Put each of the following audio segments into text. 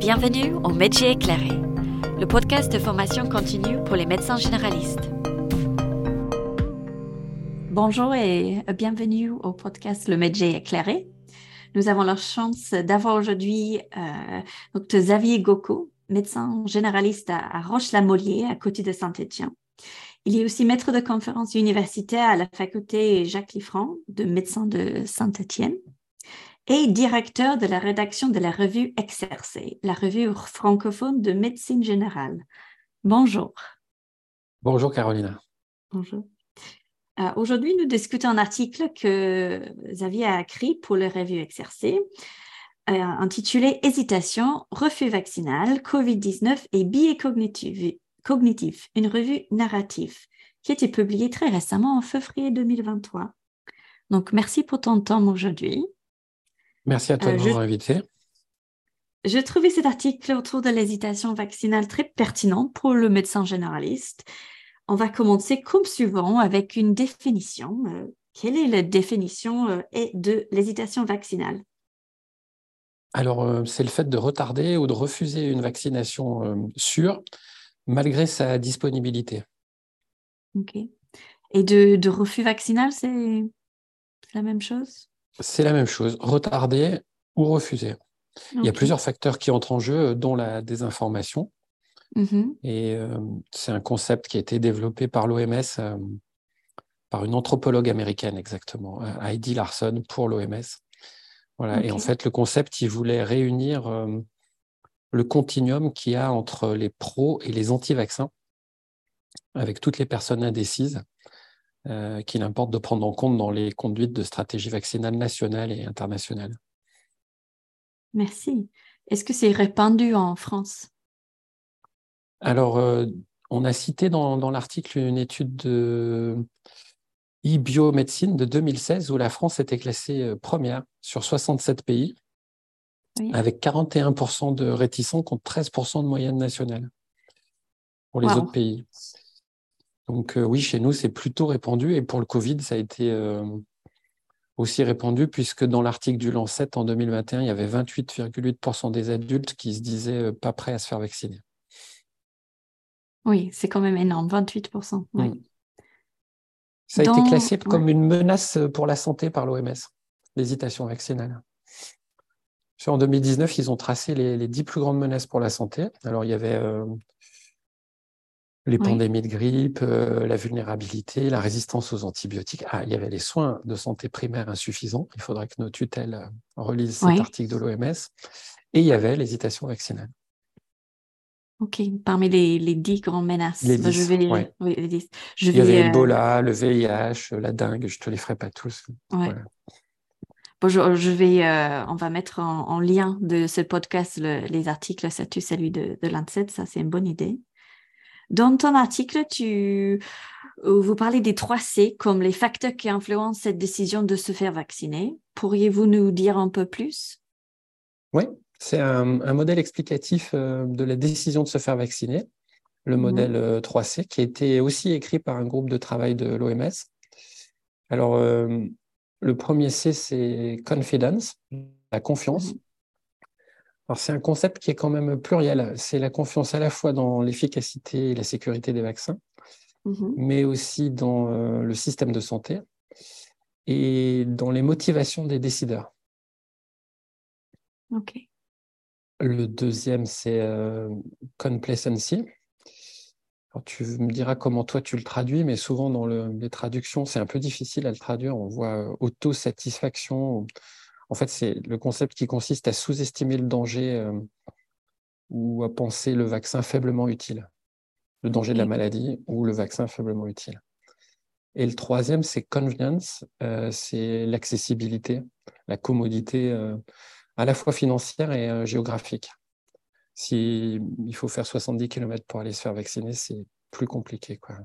Bienvenue au Métier éclairé, le podcast de formation continue pour les médecins généralistes. Bonjour et bienvenue au podcast Le Métier éclairé. Nous avons la chance d'avoir aujourd'hui euh, Dr Xavier Goko, médecin généraliste à, Roche-la-Mollier, à côté de Saint-Étienne. Il est aussi maître de conférences universitaires à la faculté Jacques Liffrand de médecin de Saint-Étienne et directeur de la rédaction de la revue Exercer, la revue francophone de médecine générale. Bonjour. Bonjour Carolina. Bonjour. Euh, aujourd'hui, nous discutons un article que Xavier a écrit pour la revue Exercer, euh, intitulé Hésitation, refus vaccinal, COVID-19 et biais cognitif, une revue narrative, qui a été publiée très récemment en février 2023. Donc, merci pour ton temps aujourd'hui. Merci à toi de euh, m'avoir invité. Je trouvais cet article autour de l'hésitation vaccinale très pertinent pour le médecin généraliste. On va commencer comme suivant avec une définition. Euh, quelle est la définition euh, de l'hésitation vaccinale? Alors, c'est le fait de retarder ou de refuser une vaccination sûre malgré sa disponibilité. OK. Et de refus vaccinal, c'est la même chose? C'est la même chose, retarder ou refuser. Il y a plusieurs facteurs qui entrent en jeu, dont la désinformation. Mm-hmm. Et euh, c'est un concept qui a été développé par l'OMS, euh, par une anthropologue américaine exactement, euh, Heidi Larson pour l'OMS. Voilà. Et en fait, le concept, il voulait réunir le continuum qu'il y a entre les pros et les anti-vaccins, avec toutes les personnes indécises. Euh, qu'il importe de prendre en compte dans les conduites de stratégie vaccinale nationale et internationale. Merci. Est-ce que c'est répandu en France? Alors, euh, on a cité dans, l'article une étude de e-biomédecine de 2016 où la France était classée euh, première sur 67 pays, avec 41% de réticents contre 13% de moyenne nationale pour les autres pays. Donc euh, oui, chez nous, c'est plutôt répandu. Et pour le Covid, ça a été euh, aussi répandu, puisque dans l'article du Lancet en 2021, il y avait 28,8% des adultes qui se disaient euh, pas prêts à se faire vacciner. Oui, c'est quand même énorme, 28%. Mm. Ça a été classé comme une menace pour la santé par l'OMS, l'hésitation vaccinale. En 2019, ils ont tracé les, les, 10 plus grandes menaces pour la santé. Alors, il y avait les pandémies de grippe, euh, la vulnérabilité, la résistance aux antibiotiques. Ah, il y avait les soins de santé primaire insuffisants. Il faudrait que nos tutelles euh, relisent cet article de l'OMS. Et il y avait l'hésitation vaccinale. OK, parmi les, les dix grandes menaces. Les bah, je vais, oui, les dix. Je il y avait euh, Ebola, le VIH, la dengue, je ne te les ferai pas tous. Bon, je, vais, on va mettre en, lien de ce podcast les articles, ça tue celui de, de l'ANSET, ça c'est une bonne idée. Dans ton article, tu, euh, vous parlez des trois C comme les facteurs qui influencent cette décision de se faire vacciner. Pourriez-vous nous dire un peu plus? Oui, c'est un, modèle explicatif euh, de la décision de se faire vacciner, le mhm. modèle 3C, euh, qui a été aussi écrit par un groupe de travail de l'OMS. Alors, le premier C, c'est confidence, la confiance. Mhm c'est un concept qui est quand même pluriel. C'est la confiance à la fois dans l'efficacité et la sécurité des vaccins, mhm. mais aussi dans euh, le système de santé et dans les motivations des décideurs. Le deuxième, c'est euh, complacency. tu me diras comment toi tu le traduis, mais souvent dans les traductions, c'est un peu difficile à le traduire. On voit euh, autosatisfaction en fait, c'est le concept qui consiste à sous-estimer le danger euh, ou à penser le vaccin faiblement utile, le danger de la maladie ou le vaccin faiblement utile. Et le troisième, c'est convenience, euh, c'est l'accessibilité, la commodité euh, à la fois financière et géographique. Si il faut faire 70 km pour aller se faire vacciner, c'est plus compliqué. Quoi.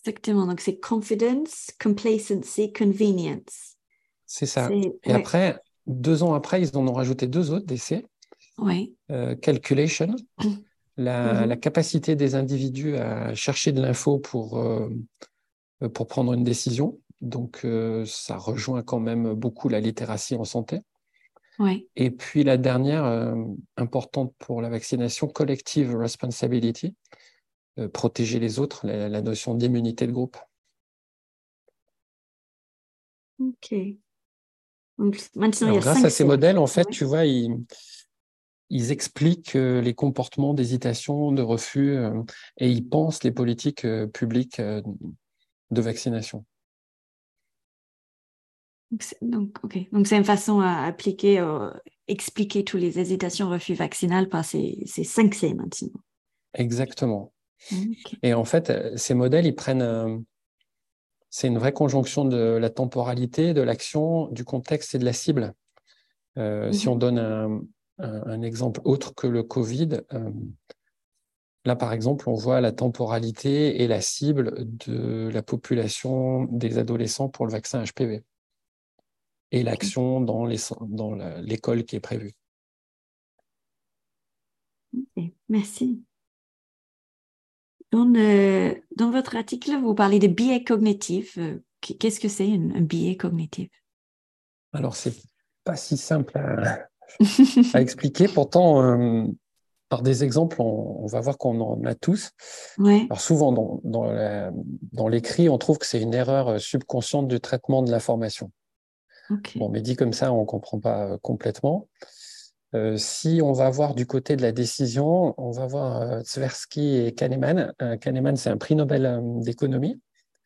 Exactement. Donc, c'est confidence, complacency, convenience. C'est ça. Et après, deux ans après, ils en ont rajouté deux autres. Oui. Euh, calculation, la, mhm. la, capacité des individus à chercher de l'info pour, euh, pour prendre une décision. Donc, euh, ça rejoint quand même beaucoup la littératie en santé. Et puis la dernière, importante pour la vaccination, collective responsibility, protéger les autres, la, la notion d'immunité de groupe. Ok. Donc, maintenant, il y Alors, a grâce à ces modèles, en fait, Ouais. tu vois, ils, ils expliquent euh, les comportements d'hésitation, de refus, euh, et ils pensent les politiques euh, publiques de vaccination. Donc, ok. Donc, c'est une façon à appliquer, euh, expliquer toutes les hésitations refus vaccinales par ces, ces cinq C maintenant. Exactement. Et en fait, ces modèles, ils prennent. C'est une vraie conjonction de la temporalité, de l'action, du contexte et de la cible. Euh, Si Mhm. on donne un, un- un exemple autre que le Covid, euh, là, par exemple, on voit la temporalité et la cible de la population des adolescents pour le vaccin HPV et l'action dans la- l'école qui est prévue. Merci. Dans, le- dans votre article, vous parlez de biais cognitifs. Euh, Qu'est-ce que c'est un, un biais cognitif? Alors, c'est pas si simple à, à expliquer. Pourtant, euh, par des exemples, on, on va voir qu'on en a tous. Ouais. Alors souvent, dans, dans, l'écrit, on trouve que c'est une erreur euh, subconsciente du traitement de l'information. Bon, mais dit comme ça, on ne comprend pas euh, complètement. Euh, si on va voir du côté de la décision, on va voir euh, Tversky et Kahneman. Euh, Kahneman, c'est un prix Nobel euh, d'économie.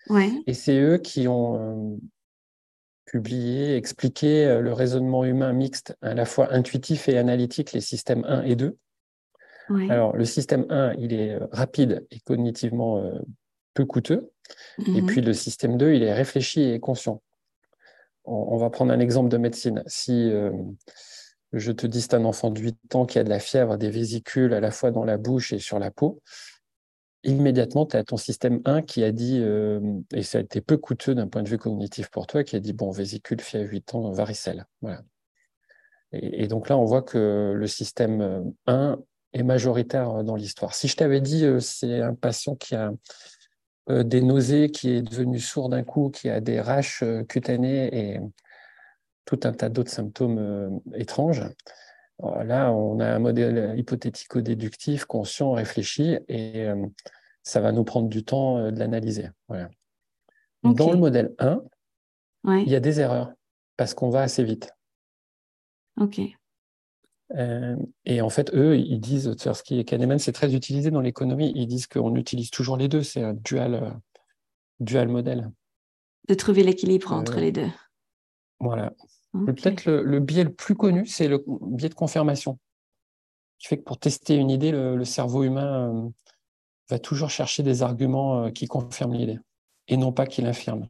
Ouais. Et c'est eux qui ont publié, expliqué le raisonnement humain mixte, à la fois intuitif et analytique, les systèmes 1 et 2. Ouais. Alors, le système 1, il est rapide et cognitivement peu coûteux. Et Mhm. puis, le système 2, il est réfléchi et conscient. On, on va prendre un exemple de médecine. Si je te dis c'est un enfant de 8 ans qui a de la fièvre, des vésicules à la fois dans la bouche et sur la peau, immédiatement, tu as ton système 1 qui a dit, euh, et ça a été peu coûteux d'un point de vue cognitif pour toi, qui a dit, bon, vésicule, fièvre, 8 ans, varicelle. Voilà. Et, donc là, on voit que le système euh, 1 est majoritaire dans l'histoire. Si je t'avais dit, euh, c'est un patient qui a euh, des nausées, qui est devenu sourd d'un coup, qui a des raches euh, cutanées et tout un tas d'autres symptômes euh, étranges, alors Là, on a un modèle hypothético-déductif, conscient, réfléchi, et euh, ça va nous prendre du temps euh, de l'analyser. Voilà. Dans le modèle 1, Ouais. il y a des erreurs, parce qu'on va assez vite. Ok. Euh, et en fait, eux, ils disent, Tversky et Kahneman, c'est très utilisé dans l'économie, ils disent qu'on utilise toujours les deux, c'est un dual, euh, dual modèle. De trouver l'équilibre entre Euh, les deux. Voilà. Peut-être le, le biais le plus connu, c'est le biais de confirmation. Qui fait que pour tester une idée, le, le cerveau humain euh, va toujours chercher des arguments euh, qui confirment l'idée et non pas qui l'infirment.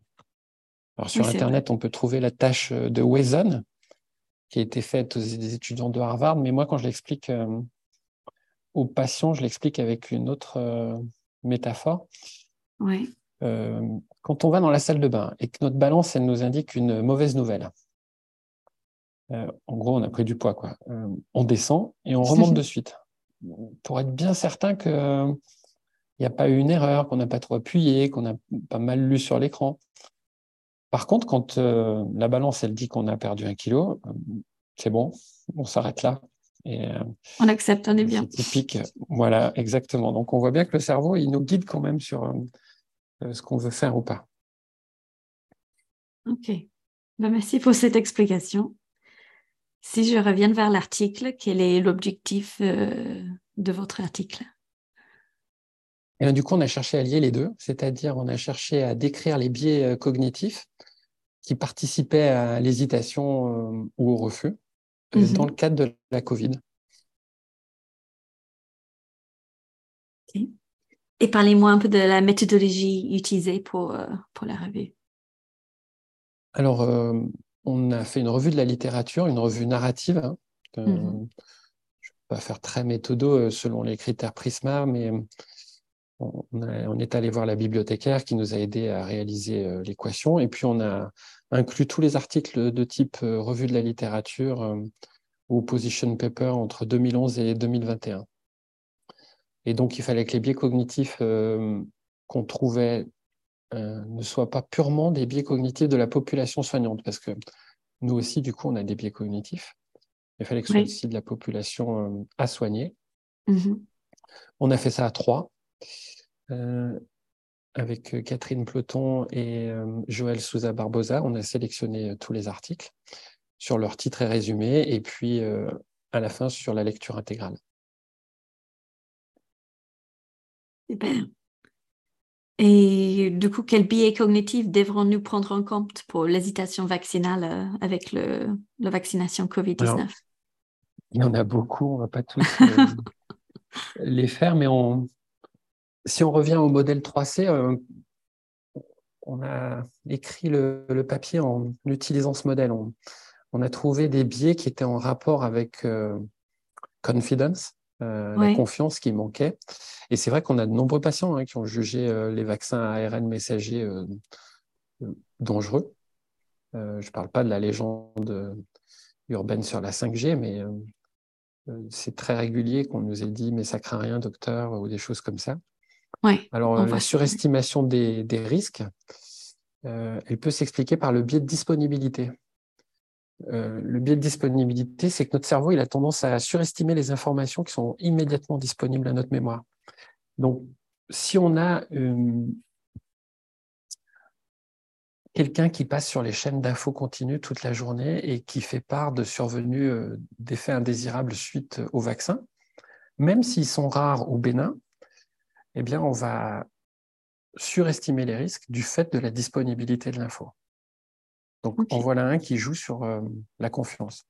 Alors sur Oui, Internet, on peut trouver la tâche euh, de Wazon qui a été faite aux des étudiants de Harvard, mais moi, quand je l'explique euh, aux patients, je l'explique avec une autre métaphore. Ouais. Quand on va dans la salle de bain et que notre balance, elle nous indique une mauvaise nouvelle, euh, en gros, on a pris du poids, quoi. Euh, on descend et on remonte de suite pour être bien certain qu'il n'y a pas eu une erreur, qu'on n'a pas trop appuyé, qu'on n'a pas mal lu sur l'écran. Par contre, quand euh, la balance, elle dit qu'on a perdu un kilo, c'est bon, on s'arrête là. Et On accepte, on est bien. c'est typique. Voilà, exactement. Donc, on voit bien que le cerveau, il nous guide quand même sur ce qu'on veut faire ou pas. Ok. Ben, merci pour cette explication. Si je reviens vers l'article, quel est l'objectif euh, de votre article? Et bien, du coup, on a cherché à lier les deux, c'est-à-dire on a cherché à décrire les biais euh, cognitifs qui participaient à l'hésitation euh, ou au refus Mhm. dans le cadre de la Covid. Et parlez-moi un peu de la méthodologie utilisée pour, euh, pour la revue. Alors, on a fait une revue de la littérature, une revue narrative. hein. Mhm. Je ne vais pas faire très méthodo euh, selon les critères Prisma, mais euh, on, on a- on est allé voir la bibliothécaire qui nous a aidé à réaliser euh, l'équation. Et puis, on a inclus tous les articles de type euh, revue de la littérature euh, ou position paper entre 2011 et 2021. Et donc, il fallait que les biais cognitifs qu'on trouvait euh, ne soient pas purement des biais cognitifs de la population soignante, parce que nous aussi, du coup, on a des biais cognitifs. Il fallait que ce soit aussi de la population à soigner. Mm-hmm. On a fait ça à trois, avec Catherine Ploton et Joël Souza Barbosa. On a sélectionné tous les articles sur leur titre et résumé, et puis à la fin sur la lecture intégrale. Super. Et du coup, quel biais cognitif devrons-nous prendre en compte pour l'hésitation vaccinale euh, avec le, la vaccination COVID-19 Il y en a beaucoup, on ne va pas tous euh, les faire, mais on, si on revient au modèle 3C, euh, on a écrit le, papier en utilisant ce modèle. On, on, a trouvé des biais qui étaient en rapport avec confidence, euh, la confiance qui manquait. Et c'est vrai qu'on a de nombreux patients hein, qui ont jugé euh, les vaccins à ARN messager euh, dangereux. je ne parle pas de la légende urbaine sur la 5G, mais c'est très régulier qu'on nous ait dit mais ça craint rien, docteur, ou des choses comme ça. Ouais, Alors, la surestimation des, des risques, elle peut s'expliquer par le biais de disponibilité. Euh, le biais de disponibilité, c'est que notre cerveau a tendance à surestimer les informations qui sont immédiatement disponibles à notre mémoire. Donc, si on a euh, quelqu'un qui passe sur les chaînes d'infos continues toute la journée et qui fait part de survenus euh, d'effets indésirables suite au vaccin, même s'ils sont rares ou bénins, eh bien, on va surestimer les risques du fait de la disponibilité de l'info. Donc, en voilà un qui joue sur euh, la confiance.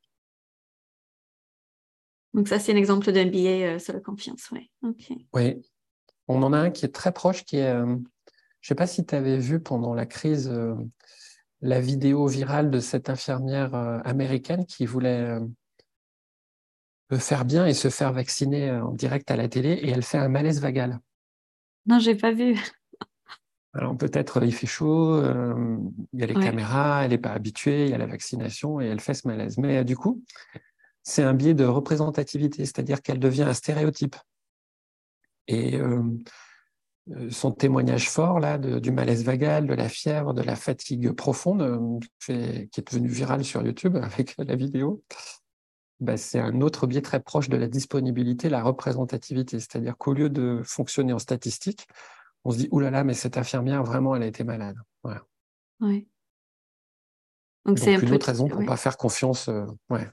Donc, ça, c'est un exemple d'un billet euh, sur la confiance, oui. Oui. On en a un qui est très proche, qui est. Euh, je ne sais pas si tu avais vu pendant la crise la vidéo virale de cette infirmière américaine qui voulait faire bien et se faire vacciner en direct à la télé et elle fait un malaise vagal. Non, j'ai pas vu. Alors peut-être il fait chaud, euh, il y a les caméras, elle n'est pas habituée, il y a la vaccination et elle fait ce malaise. Mais euh, du coup, c'est un biais de représentativité, c'est-à-dire qu'elle devient un stéréotype. Et euh, son témoignage fort là, du malaise vagal, de la fièvre, de la fatigue profonde, qui est devenu viral sur YouTube avec la vidéo, bah, c'est un autre biais très proche de la disponibilité, la représentativité. C'est-à-dire qu'au lieu de fonctionner en statistique, on se dit, oulala, là là, mais cette infirmière, vraiment, elle a été malade. Voilà. Oui. Donc, c'est une autre raison pour ne pas faire confiance. Euh, ouais,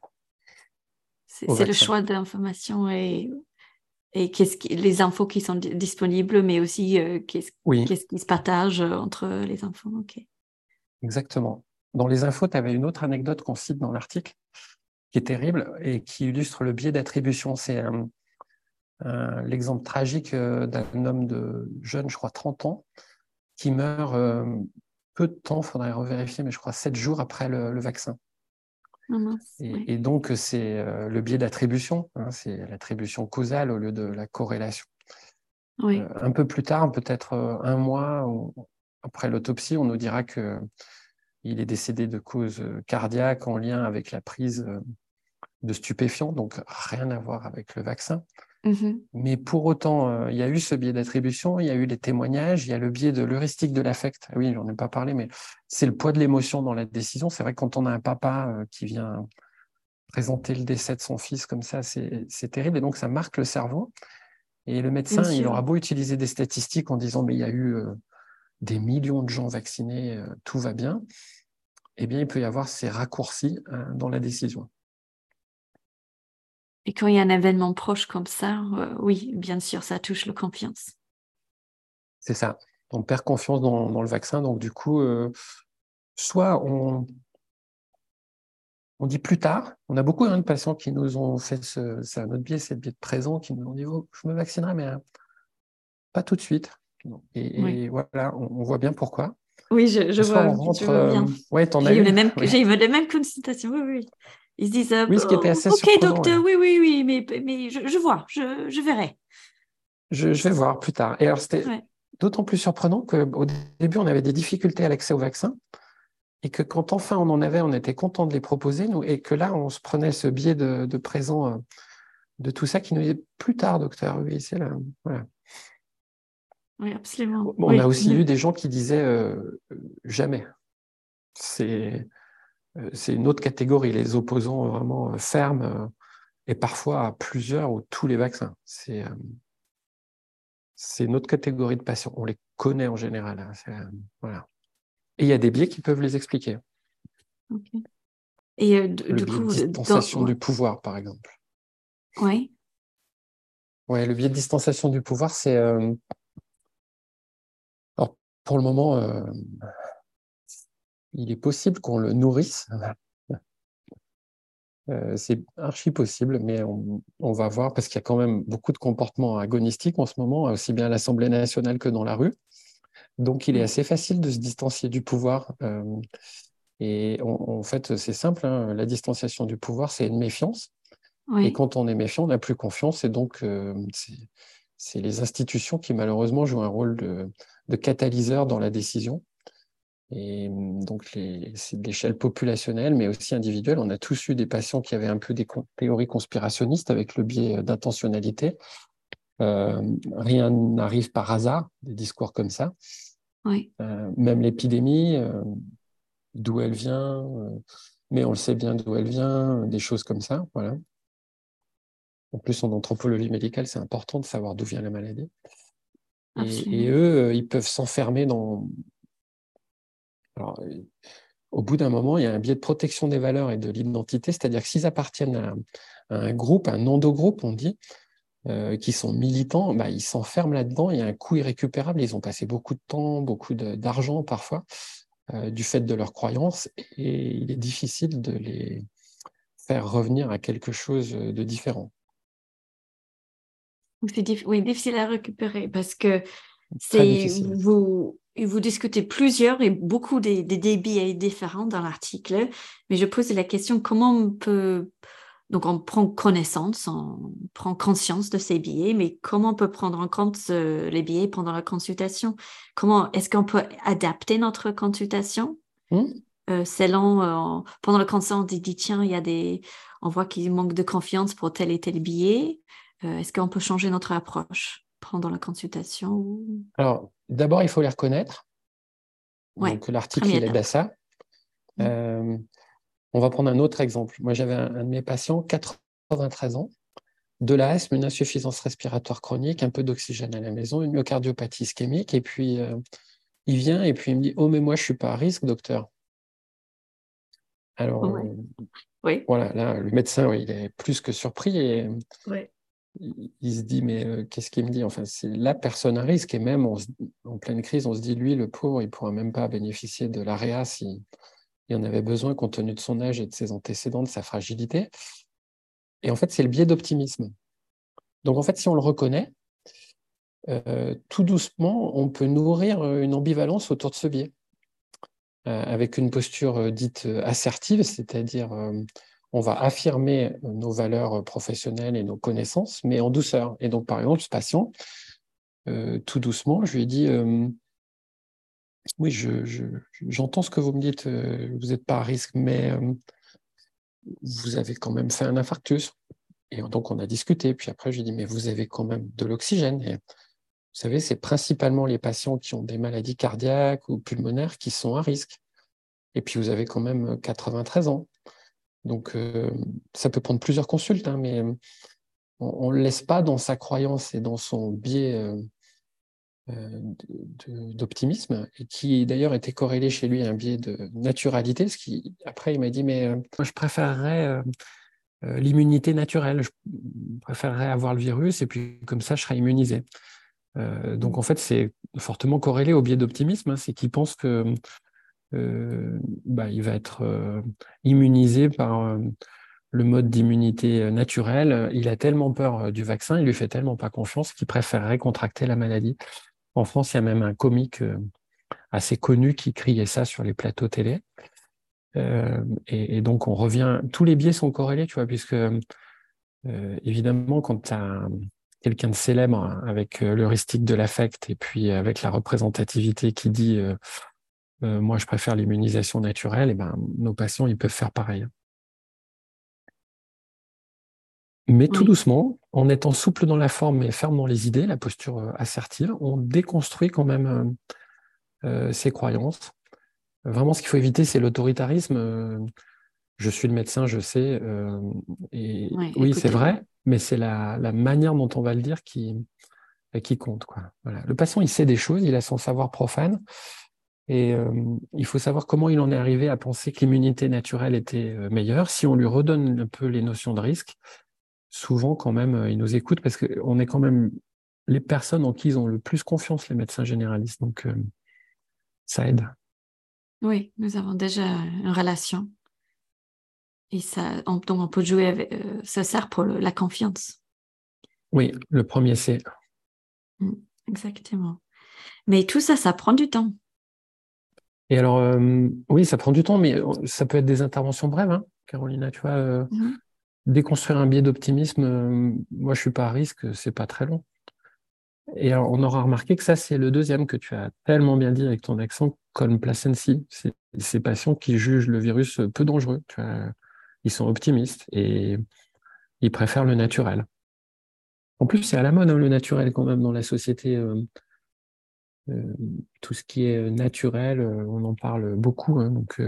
c'est le choix d'information et, et qu'est-ce qui, les infos qui sont disponibles, mais aussi euh, qu'est-ce qui se partage entre les infos. Exactement. Dans les infos, tu avais une autre anecdote qu'on cite dans l'article qui est terrible et qui illustre le biais d'attribution. C'est euh, l'exemple tragique euh, d'un homme de jeune, je crois 30 ans, qui meurt euh, peu de temps, il faudrait revérifier, mais je crois 7 jours après le, vaccin. Ah et, donc, c'est le biais d'attribution, hein, c'est l'attribution causale au lieu de la corrélation. un peu plus tard, peut-être un mois après l'autopsie, on nous dira qu'il est décédé de cause cardiaque en lien avec la prise de stupéfiants, donc rien à voir avec le vaccin. Mmh Mais pour autant, euh, il y a eu ce biais d'attribution, il y a eu les témoignages, il y a le biais de l'heuristique de l'affect. Oui, j'en ai pas parlé, mais c'est le poids de l'émotion dans la décision. C'est vrai que quand on a un papa euh, qui vient présenter le décès de son fils comme ça, c'est terrible. Et donc, ça marque le cerveau. Et le médecin, il aura beau utiliser des statistiques en disant, mais il y a eu euh, des millions de gens vaccinés, tout va bien. Eh bien, il peut y avoir ces raccourcis dans la décision. Et quand il y a un événement proche comme ça, euh, oui, bien sûr, ça touche la confiance. C'est ça. On perd confiance dans, le vaccin. Donc, du coup, euh, soit on, on dit plus tard. On a beaucoup hein, de patients qui nous ont fait ce, c'est un autre biais, c'est le biais de présent, qui nous ont dit oh, je me vaccinerai, mais hein, pas tout de suite. Et, voilà, on, voit bien pourquoi. Oui, je, vois. On rentre, euh, ouais, j'ai eu, les mêmes, j'ai eu les mêmes consultations. Oui, oui. Ils se disent oui, ce qui était assez Ok, docteur, oui, oui, oui, mais, mais je, vois, je, je verrai. Je, vais voir plus tard. Et alors, c'était d'autant plus surprenant qu'au début, on avait des difficultés à l'accès au vaccin et que quand enfin on en avait, on était content de les proposer, nous, et que là, on se prenait ce biais de, de présent euh, de tout ça qui nous dit plus tard, docteur. Oui, c'est là. Voilà. Oui, absolument. On a aussi eu des gens qui disaient euh, jamais. C'est c'est une autre catégorie, les opposants vraiment fermes et parfois à plusieurs ou tous les vaccins. C'est c'est une autre catégorie de patients. On les connaît en général. Hein. voilà. Et il y a des biais qui peuvent les expliquer. Et le du biais de distanciation du pouvoir, par exemple. Oui. Ouais, le biais de distanciation du pouvoir, c'est. Alors, pour le moment, il est possible qu'on le nourrisse. Euh, c'est archi possible, mais on, va voir parce qu'il y a quand même beaucoup de comportements agonistiques en ce moment, aussi bien à l'Assemblée nationale que dans la rue. Donc, il est assez facile de se distancier du pouvoir. Euh, et en fait, c'est simple, hein, la distanciation du pouvoir, c'est une méfiance. Et quand on est méfiant, on n'a plus confiance. Et donc, euh, c'est les institutions qui, malheureusement, jouent un rôle de catalyseur dans la décision. Et mmh, donc, c'est d'échelle populationnelle, mais aussi individuelle. On a tous eu des patients qui avaient un peu des théories conspirationnistes avec le biais euh, d'intentionnalité. Euh, rien n'arrive par hasard, des discours comme ça. Oui. Euh, même l'épidémie, d'où elle vient, mais on le sait bien d'où elle vient, des choses comme ça. Voilà. En plus, en anthropologie médicale, c'est important de savoir d'où vient la maladie. et, eux, ils peuvent s'enfermer dans, alors, euh, au bout d'un moment, il y a un biais de protection des valeurs et de l'identité, c'est-à-dire que s'ils appartiennent à, un groupe, un endogroupe, on dit, euh, qui sont militants, bah, ils s'enferment là-dedans, il y a un coût irrécupérable, ils ont passé beaucoup de temps, beaucoup d'argent parfois, euh, du fait de leurs croyances, et il est difficile de les faire revenir à quelque chose de différent. C'est oui, difficile à récupérer parce que c'est vous, vous discutez plusieurs et beaucoup des, débits différents dans l'article, mais je pose la question comment on peut donc on prend connaissance, on prend conscience de ces billets, mais comment on peut prendre en compte les billets pendant la consultation? Comment est-ce qu'on peut adapter notre consultation? Mmh. euh, selon euh, pendant le conseil on dit, tiens il y a des on voit qu'il manque de confiance pour tel et tel billet. Euh, est-ce qu'on peut changer notre approche pendant la consultation Alors, d'abord, il faut les reconnaître. Donc, l'article, il aide à ça. Mmh. Euh, on va prendre un autre exemple. Moi, j'avais un, de mes patients, 93 ans, de l'asthme, une insuffisance respiratoire chronique, un peu d'oxygène à la maison, une myocardiopathie ischémique, et puis euh, il vient et puis il me dit Oh, mais moi, je ne suis pas à risque, docteur. Alors, oui. voilà, là, le médecin, il est plus que surpris. Et, il se dit, mais euh, qu'est-ce qu'il me dit? Enfin, c'est la personne à risque. Et même en pleine crise, on se dit, lui, le pauvre, il pourra même pas bénéficier de l'AREA s'il il en avait besoin compte tenu de son âge et de ses antécédents, de sa fragilité. Et en fait, c'est le biais d'optimisme. Donc, en fait, si on le reconnaît, euh, tout doucement, on peut nourrir une ambivalence autour de ce biais, euh, avec une posture dite assertive, c'est-à-dire on va affirmer nos valeurs professionnelles et nos connaissances, mais en douceur. Et donc, par exemple, ce patient, euh, tout doucement, je lui ai dit euh, Oui, j'entends ce que vous me dites, euh, vous n'êtes pas à risque, mais vous avez quand même fait un infarctus. Et donc, on a discuté. Puis après, je lui ai dit Mais vous avez quand même de l'oxygène. Vous savez, c'est principalement les patients qui ont des maladies cardiaques ou pulmonaires qui sont à risque. Et puis, vous avez quand même 93 ans. Donc, euh, ça peut prendre plusieurs consultes, hein, mais euh, on ne le laisse pas dans sa croyance et dans son biais euh, d'optimisme, qui d'ailleurs était corrélé chez lui à un biais de naturalité. Ce qui, après, il m'a dit, mais moi, je préférerais l'immunité naturelle, je préférerais avoir le virus, et puis comme ça, je serai immunisé. donc, en fait, c'est fortement corrélé au biais d'optimisme, hein, c'est qu'il pense que bah, il va être euh, immunisé par euh, le mode d'immunité naturelle. Il a tellement peur du vaccin, il lui fait tellement pas confiance qu'il préférerait contracter la maladie. En France, il y a même un comique assez connu qui criait ça sur les plateaux télé. et, donc, on revient. Tous les biais sont corrélés, tu vois, puisque évidemment, quand tu as quelqu'un de célèbre avec l'heuristique de l'affect et puis avec la représentativité qui dit euh, moi je préfère l'immunisation naturelle, et ben, nos patients ils peuvent faire pareil. Mais tout doucement, en étant souple dans la forme et ferme dans les idées, la posture euh, assertive, on déconstruit quand même euh, ses croyances. Vraiment, ce qu'il faut éviter, c'est l'autoritarisme. je suis le médecin, je sais. et oui, c'est vrai, mais c'est la, manière dont on va le dire qui, qui compte. Quoi. Voilà. Le patient, il sait des choses, il a son savoir profane. Et il faut savoir comment il en est arrivé à penser que l'immunité naturelle était meilleure. Si on lui redonne un peu les notions de risque, souvent quand même, il nous écoute parce qu'on est quand même les personnes en qui ils ont le plus confiance, les médecins généralistes. Donc, ça aide. Oui, nous avons déjà une relation. Et ça, on, on peut jouer avec, euh, ça sert pour la confiance. Oui, le premier c'est. Mm, exactement. Mais tout ça, ça prend du temps. Et alors, euh, oui, ça prend du temps, mais euh, ça peut être des interventions brèves, hein, Carolina. Tu vois, mm-hmm. déconstruire un biais d'optimisme, moi, je suis pas à risque, c'est pas très long. Et on aura remarqué que ça, c'est le deuxième que tu as tellement bien dit avec ton accent, complacency. C'est ces patients qui jugent le virus peu dangereux. ils sont optimistes et ils préfèrent le naturel. En plus, c'est à la mode hein, le naturel quand même dans la société. Euh, euh, tout ce qui est naturel, euh, on en parle beaucoup. Hein, donc,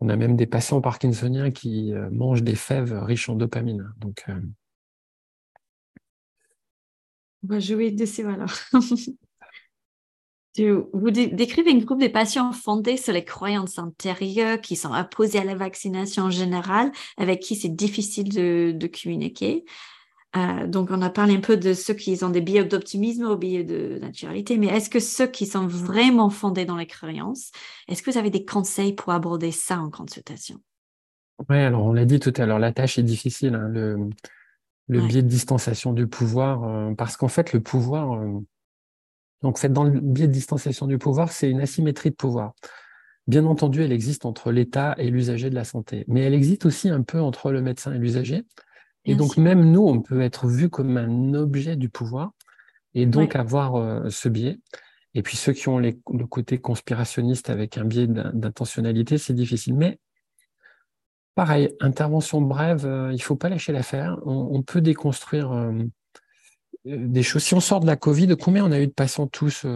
on a même des patients parkinsoniens qui mangent des fèves riches en dopamine. Donc, on va jouer dessus alors. Vous décrivez un groupe de patients fondés sur les croyances antérieures qui sont opposés à la vaccination générale, avec qui c'est difficile de, communiquer. Euh, donc, on a parlé un peu de ceux qui ont des biais d'optimisme ou biais de naturalité, mais est-ce que ceux qui sont vraiment fondés dans les croyances, est-ce que vous avez des conseils pour aborder ça en consultation? Oui, alors on l'a dit tout à l'heure, la tâche est difficile. Hein, le, le biais de distanciation du pouvoir, euh, parce qu'en fait, le pouvoir, euh, donc fait, dans le biais de distanciation du pouvoir, c'est une asymétrie de pouvoir. Bien entendu, elle existe entre l'État et l'usager de la santé, mais elle existe aussi un peu entre le médecin et l'usager. Et donc, même nous, on peut être vu comme un objet du pouvoir et donc avoir euh, ce biais. Et puis, ceux qui ont le côté conspirationniste avec un biais d'intentionnalité, c'est difficile. Mais Pareil, intervention brève, euh, il ne faut pas lâcher l'affaire. On, peut déconstruire euh, des choses. Si on sort de la Covid, combien on a eu de patients tous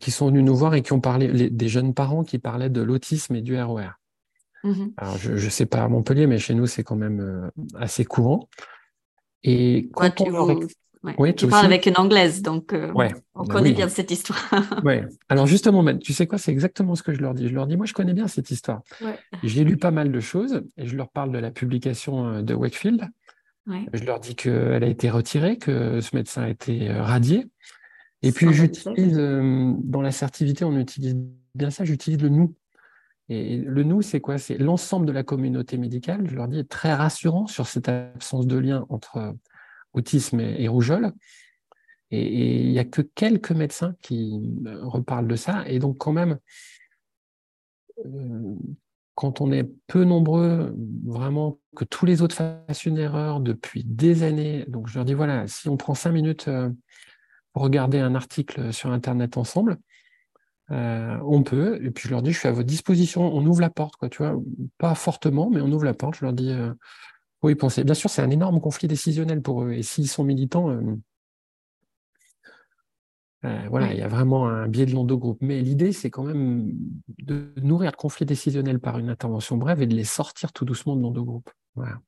qui sont venus nous voir et qui ont parlé, des jeunes parents qui parlaient de l'autisme et du ROR mmh Alors, je ne sais pas à Montpellier, mais chez nous, c'est quand même assez courant. Et quand on tu parles avec une anglaise, donc euh, on bah connaît bien cette histoire. ouais. Alors justement, tu sais quoi, c'est exactement ce que je leur dis. Je leur dis, moi, je connais bien cette histoire. J'ai lu pas mal de choses et je leur parle de la publication euh, de Wakefield. Je leur dis qu'elle a été retirée, que ce médecin a été euh, radié. Et puis j'utilise, dans l'assertivité, on utilise bien ça, j'utilise le nous. Et le nous, c'est quoi? C'est l'ensemble de la communauté médicale. Je leur dis est très rassurant sur cette absence de lien entre autisme et, rougeole. Et il n'y a que quelques médecins qui euh, reparlent de ça. Et donc, quand même, euh, quand on est peu nombreux, vraiment, que tous les autres fassent une erreur depuis des années. Donc, je leur dis voilà, si on prend cinq minutes euh, pour regarder un article sur Internet ensemble, on peut. Et puis, je leur dis je suis à votre disposition. On ouvre la porte, quoi, tu vois. Pas fortement, mais on ouvre la porte. Je leur dis oui, penser. Bien sûr, c'est un énorme conflit décisionnel pour eux. Et s'ils sont militants, euh, euh, voilà, il y a vraiment un biais de l'endogroupe. Mais l'idée, c'est quand même de nourrir le conflit décisionnel par une intervention brève et de les sortir tout doucement de l'endogroupe. Voilà.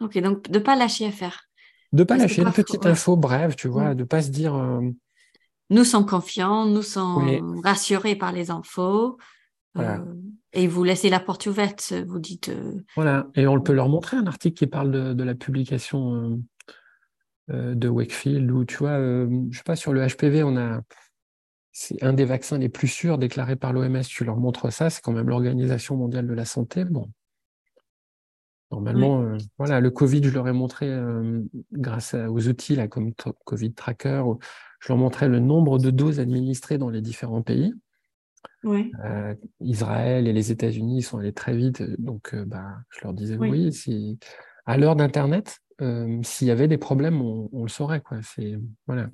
Ok, donc de ne pas lâcher à faire. De ne pas lâcher une petite info brève, tu vois, de ne pas se dire. Nous sommes confiants, nous sommes rassurés par les infos. Euh, et vous laissez la porte ouverte, vous dites. Euh, voilà, et on peut leur montrer un article qui parle de, la publication euh, de Wakefield, où tu vois, je sais pas, sur le HPV, on a. C'est un des vaccins les plus sûrs déclarés par l'OMS. Tu leur montres ça, c'est quand même l'Organisation mondiale de la santé. Bon, Normalement, voilà, le Covid, je leur ai montré grâce aux outils là, comme Covid Tracker, je leur montrais le nombre de doses administrées dans les différents pays. Euh, Israël et les États-Unis sont allés très vite, donc euh, bah, je leur disais oui, si, à l'heure d'Internet, euh, s'il y avait des problèmes, on, le saurait. Quoi. Voilà.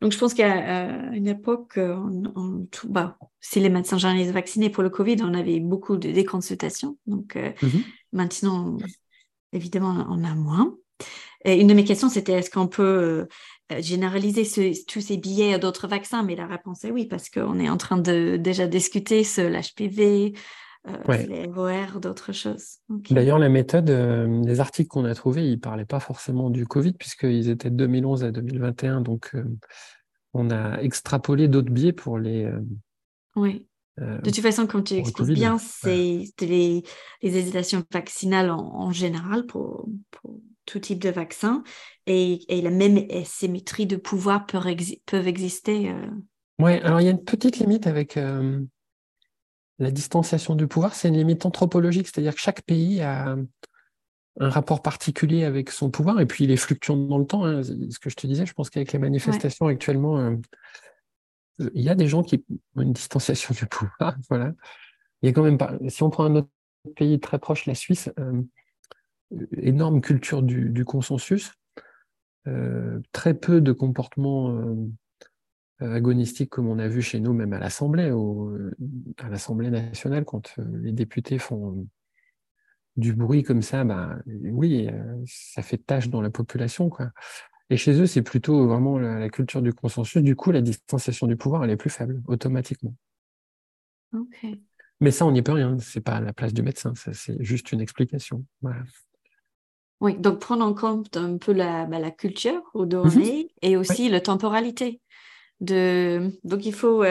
Donc je pense qu'à une époque, bah, si les médecins journalistes vaccinés pour le Covid, on avait beaucoup de déconsultations. Donc mmh maintenant, évidemment, on a moins. Et une de mes questions, c'était est-ce qu'on peut généraliser tous ces billets à d'autres vaccins? Mais la réponse est oui, parce qu'on est en train de déjà discuter sur l'HPV, les ROR, d'autres choses. D'ailleurs, la méthode, les articles qu'on a trouvés, ils ne parlaient pas forcément du Covid, puisqu'ils étaient de 2011 à 2021. Donc, on a extrapolé d'autres biais pour les. oui. Euh, de toute façon, comme tu expliques bien, c'est les, hésitations vaccinales en, général pour, tout type de vaccin et, la même symétrie de pouvoir peuvent exister. Euh. Oui, alors il y a une petite limite avec euh, la distanciation du pouvoir, c'est une limite anthropologique, c'est-à-dire que chaque pays a un rapport particulier avec son pouvoir et puis il est fluctuant dans le temps. Hein. Ce que je te disais, je pense qu'avec les manifestations actuellement, il y a des gens qui ont une distanciation du pouvoir. Voilà. Il y a quand même pas. Si on prend un autre pays très proche, la Suisse, euh, énorme culture du, consensus, euh, très peu de comportements euh, agonistiques comme on a vu chez nous, même à l'Assemblée, à l'Assemblée nationale, quand les députés font du bruit comme ça, ben, oui, ça fait tâche dans la population. Quoi. Et chez eux, c'est plutôt vraiment la, culture du consensus. Du coup, la distanciation du pouvoir, elle est plus faible, automatiquement. Mais ça, on n'y peut rien. C'est pas à la place du médecin. c'est juste une explication. Oui, donc prendre en compte un peu la, bah, culture où on mhm. et aussi la temporalité. De... Donc, il faut,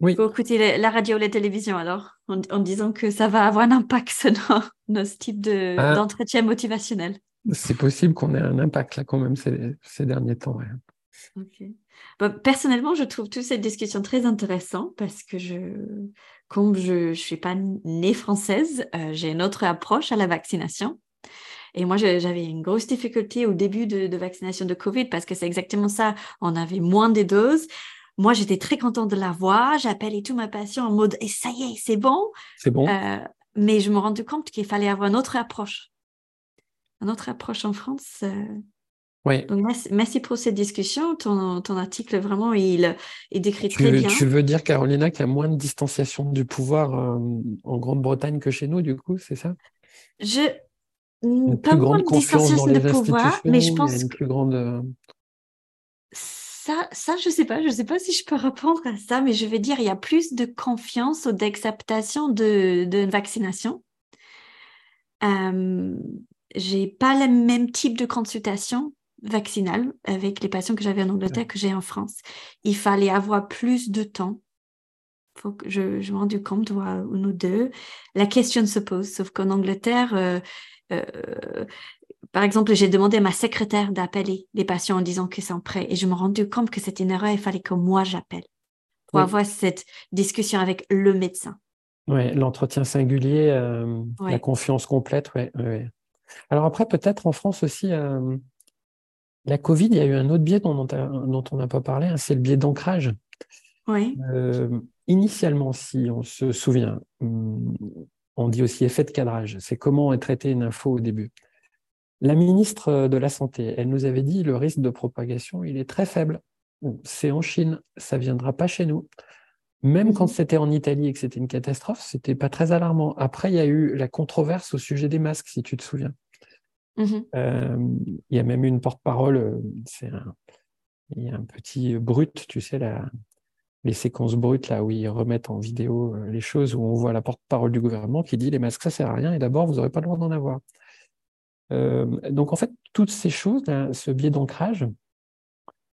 oui. écouter la radio, la télévision alors, en, disant que ça va avoir un impact sur nos, types ah. d'entretien motivationnel c'est possible qu'on ait un impact là quand même ces, derniers temps. Personnellement, je trouve toute cette discussion très intéressante parce que je, comme je ne suis pas née française, euh, j'ai une autre approche à la vaccination. Et moi, j'avais une grosse difficulté au début de, vaccination de Covid parce que c'est exactement ça. On avait moins de doses. Moi, j'étais très contente de l'avoir. J'appelais tous mes patients en mode et ça y est, c'est bon. C'est bon. Euh, mais je me rendais compte qu'il fallait avoir une autre approche notre approche en France. Euh. Oui. Donc, merci, pour cette discussion. Ton, ton article, vraiment, il, il décrit très bien. Tu veux dire, Carolina, qu'il y a moins de distanciation du pouvoir euh, en Grande-Bretagne que chez nous, du coup, c'est ça? Je. Pas moins de distanciation de pouvoir, mais je pense. Une plus grande. Euh, ça, ça, je ne sais pas. Je sais pas si je peux répondre à ça, mais je vais dire il y a plus de confiance ou d'acceptation de, de vaccination. Euh, j'ai pas le même type de consultation vaccinale avec les patients que j'avais en Angleterre que j'ai en France. Il fallait avoir plus de temps. Faut que je, je me rendu compte, ou ou deux. La question se pose, sauf qu'en Angleterre, euh, par exemple, j'ai demandé à ma secrétaire d'appeler les patients en disant qu'ils sont prêts et je me rendu compte que c'était une erreur, il fallait que moi j'appelle pour avoir cette discussion avec le médecin. Oui, l'entretien singulier, euh, la confiance complète, oui. Ouais. Alors après, peut-être en France aussi, euh, la Covid, il y a eu un autre biais dont, on n'a pas parlé, hein, c'est le biais d'ancrage. Oui. Euh, initialement, si on se souvient, hum, on dit aussi effet de cadrage, c'est comment est traitée une info au début. La ministre de la Santé, elle nous avait dit le risque de propagation, il est très faible. C'est en Chine, ça ne viendra pas chez nous. Même quand c'était en Italie et que c'était une catastrophe, c'était pas très alarmant. Après, il y a eu la controverse au sujet des masques, si tu te souviens. Mhm. Euh, il y a même eu une porte-parole, euh, c'est il y a un petit brut, tu sais, les séquences brutes là où ils remettent en vidéo euh, les choses, où on voit la porte-parole du gouvernement qui dit les masques ça sert à rien et d'abord vous n'aurez pas le droit d'en avoir. donc en fait, toutes ces choses, ce biais d'ancrage,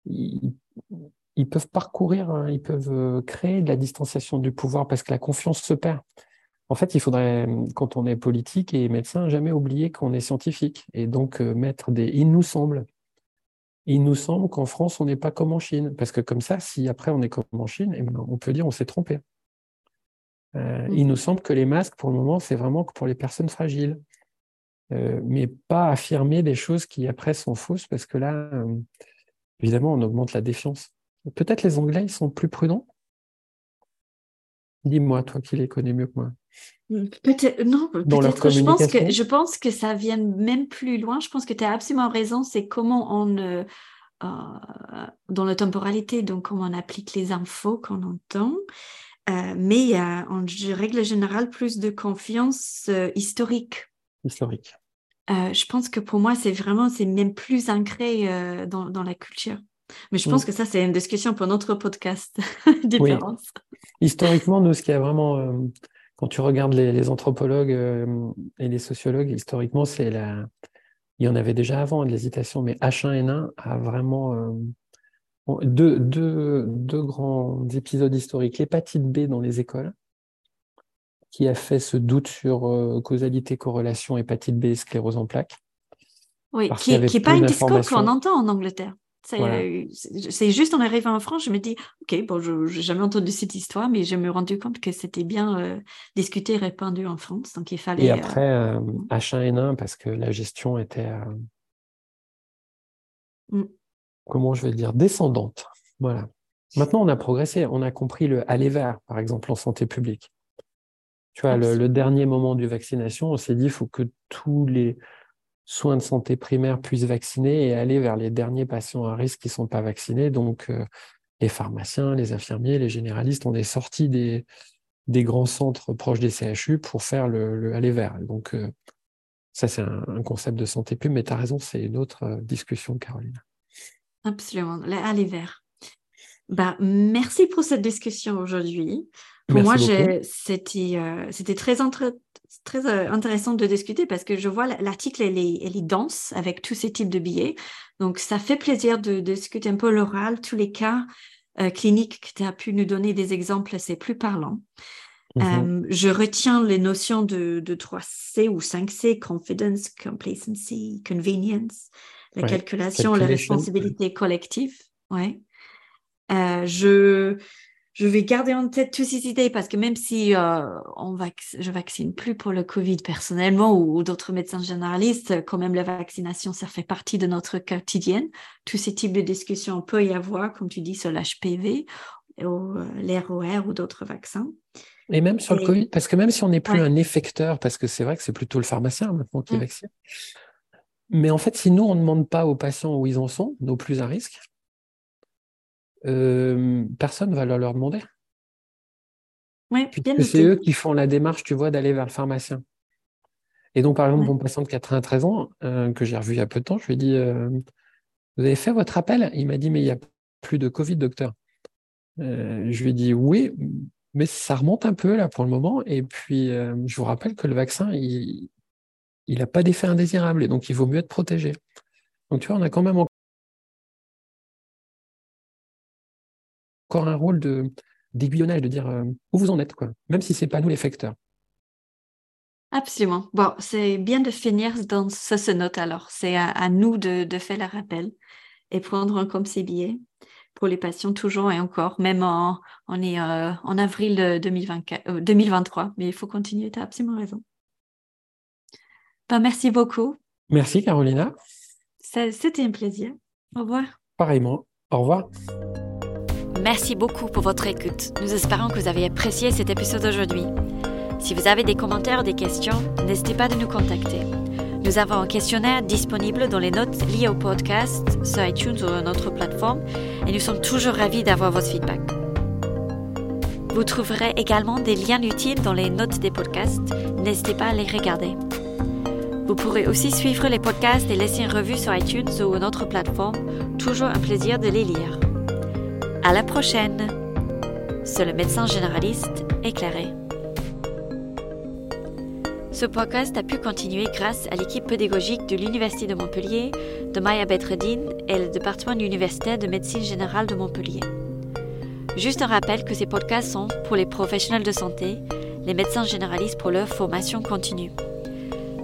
ils peuvent parcourir, hein, ils peuvent créer de la distanciation du pouvoir parce que la confiance se perd. En fait, il faudrait, quand on est politique et médecin, jamais oublier qu'on est scientifique et donc mettre des il nous semble. Il nous semble qu'en France, on n'est pas comme en Chine. Parce que comme ça, si après on est comme en Chine, eh ben, on peut dire on s'est trompé. Euh, il nous semble que les masques, pour le moment, c'est vraiment que pour les personnes fragiles. Euh, mais pas affirmer des choses qui après sont fausses, parce que là, euh, évidemment, on augmente la défiance. Peut-être les Anglais, ils sont plus prudents? Dis-moi, toi qui les connais mieux que moi. Peut-être, non, peut-être. Je pense, que, je pense que ça vient même plus loin. Je pense que tu as absolument raison. C'est comment on, euh, dans la temporalité, donc comment on applique les infos qu'on entend. Euh, mais il y a, en règle générale, plus de confiance euh, historique. Historique. je pense que pour moi, c'est vraiment, c'est même plus ancré dans, dans, la culture. Mais je pense mm. que ça, c'est une discussion pour notre podcast. Différence. Historiquement, nous, ce qui a vraiment, quand tu regardes les, anthropologues et les sociologues, historiquement, c'est la. Il y en avait déjà avant de l'hésitation, mais H1N1 a vraiment deux, deux, deux grands épisodes historiques. L'hépatite B dans les écoles, qui a fait ce doute sur euh, causalité, corrélation, hépatite B, sclérose en plaques. Oui, qui n'est pas une discours qu'on entend en Angleterre. C'est juste en arrivant en France, je me dis, OK, bon, je n'ai jamais entendu cette histoire, mais je me suis rendu compte que c'était bien euh, discuté et répandu en France. Donc il fallait. Et après, euh, H1N1, parce que la gestion était. Mm comment je vais dire, descendante. Voilà. Maintenant, on a progressé, on a compris le aller vers, par exemple, en santé publique. Tu vois, le, dernier moment de vaccination, on s'est dit, il faut que tous les soins de santé primaire puissent vacciner et aller vers les derniers patients à risque qui ne sont pas vaccinés. Donc, euh, les pharmaciens, les infirmiers, les généralistes, on est sortis des, des grands centres proches des CHU pour faire le, aller vers. Donc, euh, ça, c'est un, concept de santé publique, mais tu as raison, c'est une autre euh, discussion, Caroline. Absolument, aller vers. Bah, merci pour cette discussion aujourd'hui. Pour moi, c'était euh, c'était très, très euh, intéressant de discuter parce que je vois l'article, elle est, elle est dense avec tous ces types de billets. Donc, ça fait plaisir de, discuter un peu l'oral, tous les cas euh, cliniques que tu as pu nous donner des exemples, c'est plus parlant. Mm-hmm. je retiens les notions de, de 3C ou 5C, confidence, complacency, convenience la calculation, la responsabilité collective. Ouais. Euh, je, je vais garder en tête toutes ces idées parce que même si euh, on je vaccine plus pour le Covid personnellement ou, d'autres médecins généralistes, quand même la vaccination, ça fait partie de notre quotidienne. Tous ces types de discussions peut y avoir, comme tu dis, sur l'HPV, euh, l'ROR ou d'autres vaccins. Et même sur le Covid, parce que même si on n'est plus un effecteur, parce que c'est vrai que c'est plutôt le pharmacien maintenant qui mmh. vaccine, mais en fait, si nous, on ne demande pas aux patients où ils en sont, nos plus à risque, euh, personne ne va leur, demander. C'est eux qui font la démarche, tu vois, d'aller vers le pharmacien. Et donc, par exemple, mon patient de 93 ans, euh, que j'ai revu il y a peu de temps, je lui ai dit euh, Vous avez fait votre appel? Il m'a dit Mais il n'y a plus de Covid, docteur. je lui ai dit Oui, mais ça remonte un peu là pour le moment. Et puis, je vous rappelle que le vaccin, il, il n'a pas d'effet indésirable et donc il vaut mieux être protégé. Donc tu vois, on a quand même encore un rôle de d'aiguillonnage, de dire euh, où vous en êtes, quoi, même si ce n'est pas nous les facteurs. Absolument. Bon, c'est bien de finir dans ce, note alors. C'est à, nous de, faire le rappel et prendre en compte ces billets pour les patients toujours et encore, même en, on est euh, en avril 2024, 2023, euh, mais il faut continuer, tu as absolument raison. Ben, merci beaucoup. Merci Carolina. C'était un plaisir. Au revoir. Pareillement. Au revoir. Merci beaucoup pour votre écoute. Nous espérons que vous avez apprécié cet épisode aujourd'hui. Si vous avez des commentaires ou des questions, n'hésitez pas à nous contacter. Nous avons un questionnaire disponible dans les notes liées au podcast sur iTunes ou notre plateforme et nous sommes toujours ravis d'avoir votre feedback. Vous trouverez également des liens utiles dans les notes des podcasts. N'hésitez pas à les regarder. Vous pourrez aussi suivre les podcasts et laisser une revue sur iTunes ou notre plateforme. Toujours un plaisir de les lire. À la prochaine! C'est le médecin généraliste éclairé. Ce podcast a pu continuer grâce à l'équipe pédagogique de l'Université de Montpellier, de Maya Betredine et le département universitaire de médecine générale de Montpellier. Juste un rappel que ces podcasts sont pour les professionnels de santé, les médecins généralistes pour leur formation continue.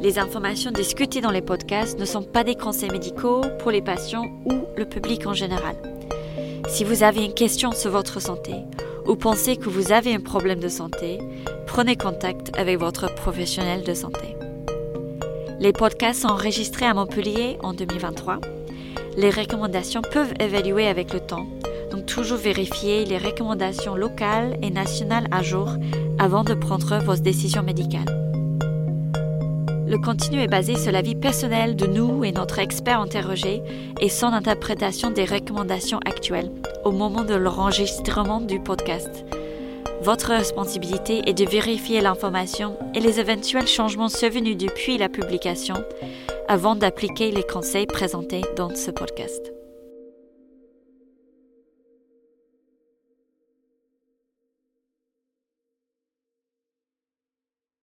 Les informations discutées dans les podcasts ne sont pas des conseils médicaux pour les patients ou le public en général. Si vous avez une question sur votre santé ou pensez que vous avez un problème de santé, prenez contact avec votre professionnel de santé. Les podcasts sont enregistrés à Montpellier en 2023. Les recommandations peuvent évaluer avec le temps, donc toujours vérifier les recommandations locales et nationales à jour avant de prendre vos décisions médicales. Le contenu est basé sur la vie personnelle de nous et notre expert interrogé et son interprétation des recommandations actuelles au moment de l'enregistrement du podcast. Votre responsabilité est de vérifier l'information et les éventuels changements survenus depuis la publication avant d'appliquer les conseils présentés dans ce podcast.